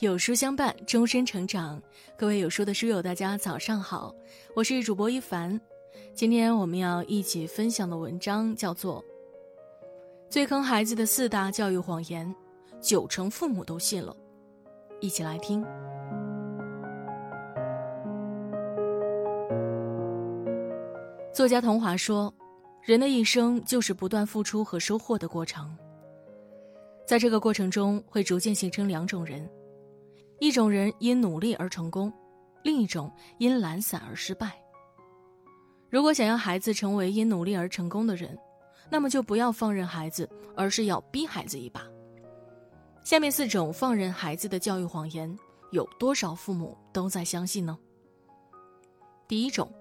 有书相伴，终身成长。各位有书的书友，大家早上好，我是主播一凡。今天我们要一起分享的文章叫做《最坑孩子的四大教育谎言》，九成父母都信了。一起来听。作家童华说：“人的一生就是不断付出和收获的过程，在这个过程中会逐渐形成两种人。”一种人因努力而成功，另一种因懒散而失败。如果想要孩子成为因努力而成功的人，那么就不要放任孩子，而是要逼孩子一把。下面四种放任孩子的教育谎言，有多少父母都在相信呢？第一种，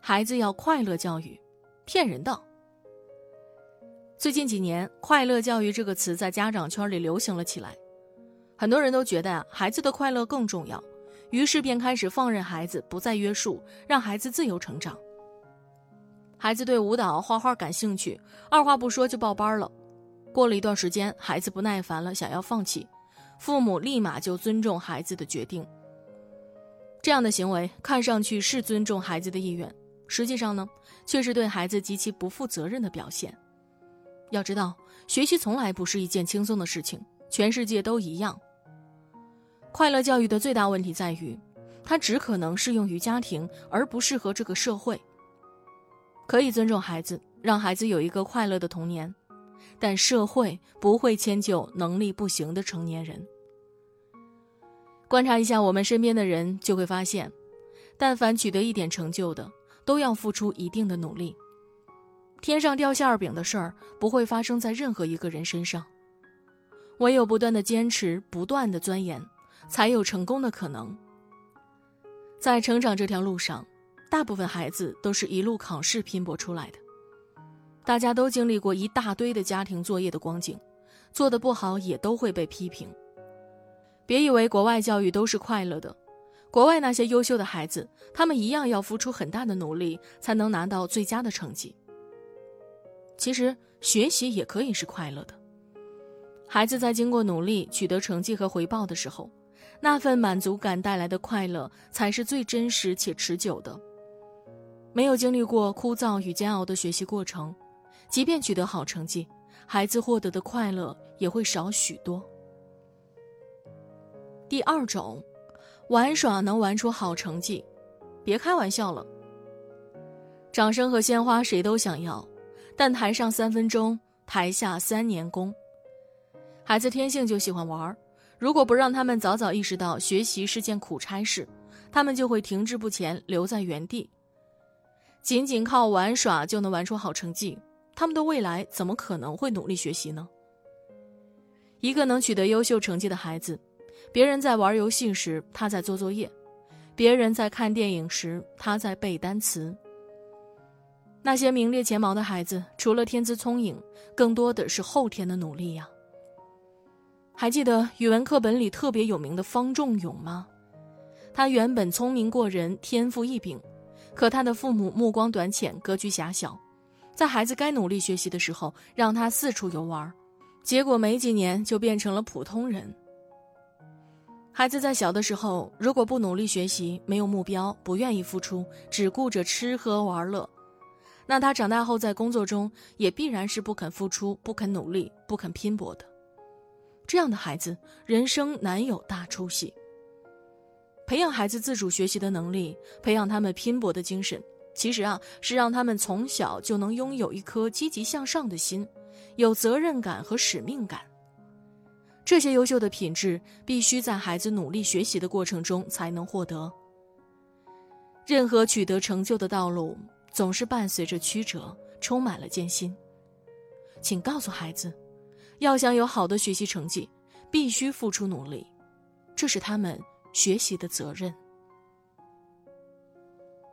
孩子要快乐教育，骗人的。最近几年，“快乐教育”这个词在家长圈里流行了起来。很多人都觉得呀，孩子的快乐更重要，于是便开始放任孩子，不再约束，让孩子自由成长。孩子对舞蹈、画画感兴趣，二话不说就报班了。过了一段时间，孩子不耐烦了，想要放弃，父母立马就尊重孩子的决定。这样的行为看上去是尊重孩子的意愿，实际上呢，却是对孩子极其不负责任的表现。要知道，学习从来不是一件轻松的事情，全世界都一样。快乐教育的最大问题在于，它只可能适用于家庭，而不适合这个社会。可以尊重孩子，让孩子有一个快乐的童年，但社会不会迁就能力不行的成年人。观察一下我们身边的人，就会发现，但凡取得一点成就的，都要付出一定的努力。天上掉馅儿饼的事儿，不会发生在任何一个人身上。唯有不断的坚持，不断的钻研。才有成功的可能。在成长这条路上，大部分孩子都是一路考试拼搏出来的。大家都经历过一大堆的家庭作业的光景，做的不好也都会被批评。别以为国外教育都是快乐的，国外那些优秀的孩子，他们一样要付出很大的努力才能拿到最佳的成绩。其实学习也可以是快乐的。孩子在经过努力取得成绩和回报的时候。那份满足感带来的快乐，才是最真实且持久的。没有经历过枯燥与煎熬的学习过程，即便取得好成绩，孩子获得的快乐也会少许多。第二种，玩耍能玩出好成绩，别开玩笑了。掌声和鲜花谁都想要，但台上三分钟，台下三年功。孩子天性就喜欢玩儿。如果不让他们早早意识到学习是件苦差事，他们就会停滞不前，留在原地。仅仅靠玩耍就能玩出好成绩，他们的未来怎么可能会努力学习呢？一个能取得优秀成绩的孩子，别人在玩游戏时，他在做作业；别人在看电影时，他在背单词。那些名列前茅的孩子，除了天资聪颖，更多的是后天的努力呀。还记得语文课本里特别有名的方仲永吗？他原本聪明过人，天赋异禀，可他的父母目光短浅，格局狭小，在孩子该努力学习的时候，让他四处游玩，结果没几年就变成了普通人。孩子在小的时候，如果不努力学习，没有目标，不愿意付出，只顾着吃喝玩乐，那他长大后在工作中也必然是不肯付出、不肯努力、不肯拼搏的。这样的孩子，人生难有大出息。培养孩子自主学习的能力，培养他们拼搏的精神，其实啊，是让他们从小就能拥有一颗积极向上的心，有责任感和使命感。这些优秀的品质，必须在孩子努力学习的过程中才能获得。任何取得成就的道路，总是伴随着曲折，充满了艰辛。请告诉孩子。要想有好的学习成绩，必须付出努力，这是他们学习的责任。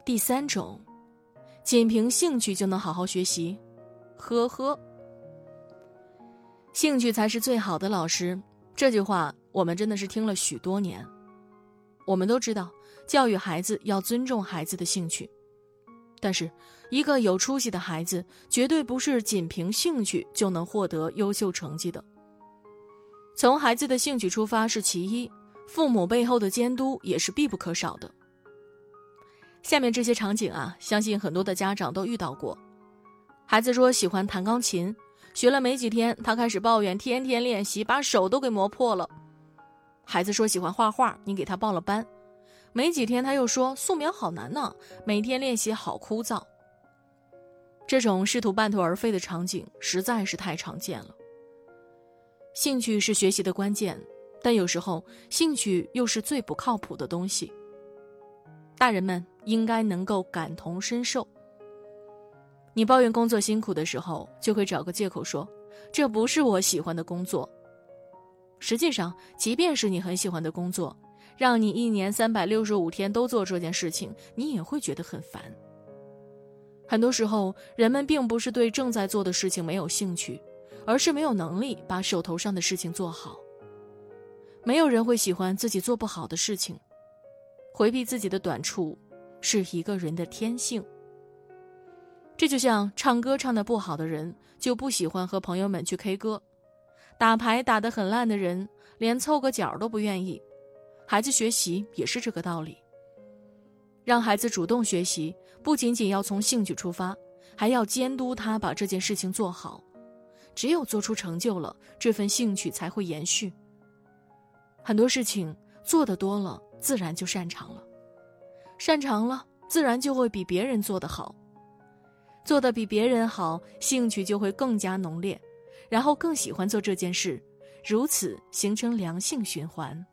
第三种，仅凭兴趣就能好好学习，呵呵，兴趣才是最好的老师。这句话我们真的是听了许多年。我们都知道，教育孩子要尊重孩子的兴趣。但是，一个有出息的孩子绝对不是仅凭兴趣就能获得优秀成绩的。从孩子的兴趣出发是其一，父母背后的监督也是必不可少的。下面这些场景啊，相信很多的家长都遇到过。孩子说喜欢弹钢琴，学了没几天，他开始抱怨天天练习，把手都给磨破了。孩子说喜欢画画，你给他报了班，没几天他又说素描好难呢，每天练习好枯燥。这种试图半途而废的场景实在是太常见了。兴趣是学习的关键，但有时候兴趣又是最不靠谱的东西。大人们应该能够感同身受。你抱怨工作辛苦的时候，就会找个借口说：“这不是我喜欢的工作。”实际上，即便是你很喜欢的工作，让你一年三百六十五天都做这件事情，你也会觉得很烦。很多时候，人们并不是对正在做的事情没有兴趣，而是没有能力把手头上的事情做好。没有人会喜欢自己做不好的事情，回避自己的短处，是一个人的天性。这就像唱歌唱得不好的人，就不喜欢和朋友们去 K 歌；打牌打得很烂的人，连凑个角都不愿意。孩子学习也是这个道理。让孩子主动学习，不仅仅要从兴趣出发，还要监督他把这件事情做好。只有做出成就了，这份兴趣才会延续。很多事情做得多了，自然就擅长了；擅长了，自然就会比别人做得好。做得比别人好，兴趣就会更加浓烈，然后更喜欢做这件事，如此形成良性循环。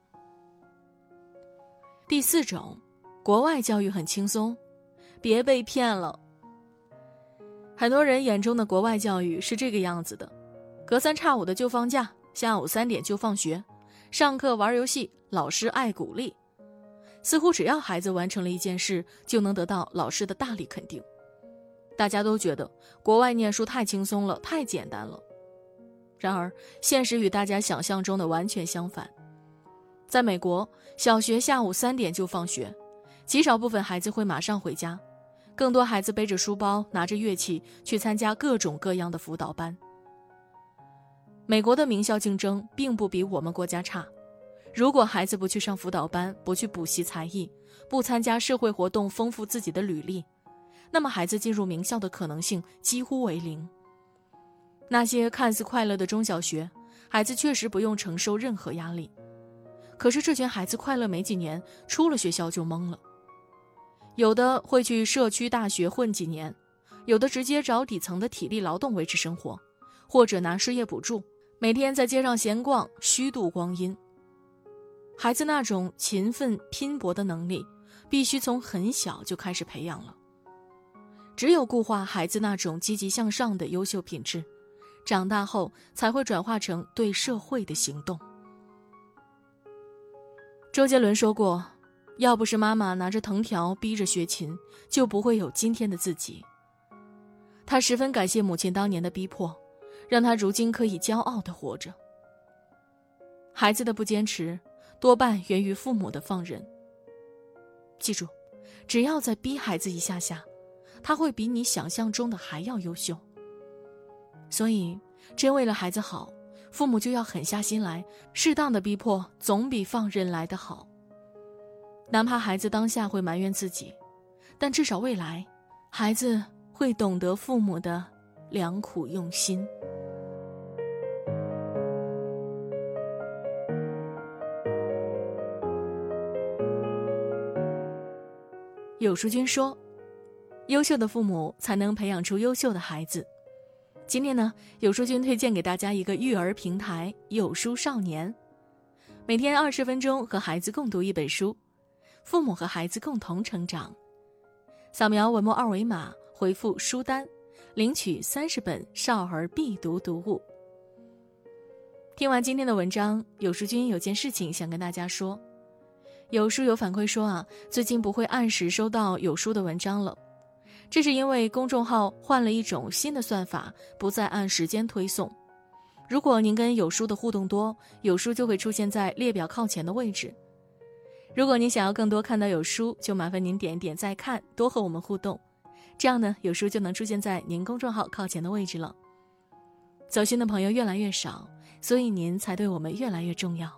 第四种。国外教育很轻松，别被骗了。很多人眼中的国外教育是这个样子的：隔三差五的就放假，下午三点就放学，上课玩游戏，老师爱鼓励，似乎只要孩子完成了一件事，就能得到老师的大力肯定。大家都觉得国外念书太轻松了，太简单了。然而，现实与大家想象中的完全相反。在美国，小学下午三点就放学。极少部分孩子会马上回家，更多孩子背着书包，拿着乐器去参加各种各样的辅导班。美国的名校竞争并不比我们国家差。如果孩子不去上辅导班，不去补习才艺，不参加社会活动，丰富自己的履历，那么孩子进入名校的可能性几乎为零。那些看似快乐的中小学，孩子确实不用承受任何压力，可是这群孩子快乐没几年，出了学校就懵了。有的会去社区大学混几年，有的直接找底层的体力劳动维持生活，或者拿失业补助，每天在街上闲逛，虚度光阴。孩子那种勤奋拼搏的能力，必须从很小就开始培养了。只有固化孩子那种积极向上的优秀品质，长大后才会转化成对社会的行动。周杰伦说过。要不是妈妈拿着藤条逼着学琴，就不会有今天的自己。他十分感谢母亲当年的逼迫，让他如今可以骄傲的活着。孩子的不坚持，多半源于父母的放任。记住，只要再逼孩子一下下，他会比你想象中的还要优秀。所以，真为了孩子好，父母就要狠下心来，适当的逼迫总比放任来得好。哪怕孩子当下会埋怨自己，但至少未来，孩子会懂得父母的良苦用心。有书君说：“优秀的父母才能培养出优秀的孩子。”今天呢，有书君推荐给大家一个育儿平台——有书少年，每天二十分钟和孩子共读一本书。父母和孩子共同成长，扫描文末二维码，回复“书单”，领取三十本少儿必读读物。听完今天的文章，有书君有件事情想跟大家说。有书友反馈说啊，最近不会按时收到有书的文章了，这是因为公众号换了一种新的算法，不再按时间推送。如果您跟有书的互动多，有书就会出现在列表靠前的位置。如果您想要更多看到有书，就麻烦您点一点再看，多和我们互动，这样呢，有书就能出现在您公众号靠前的位置了。走心的朋友越来越少，所以您才对我们越来越重要。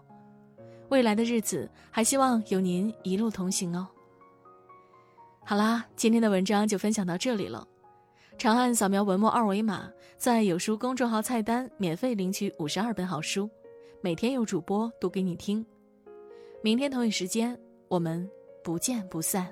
未来的日子还希望有您一路同行哦。好啦，今天的文章就分享到这里了。长按扫描文末二维码，在有书公众号菜单免费领取五十二本好书，每天有主播读给你听。明天同一时间，我们不见不散。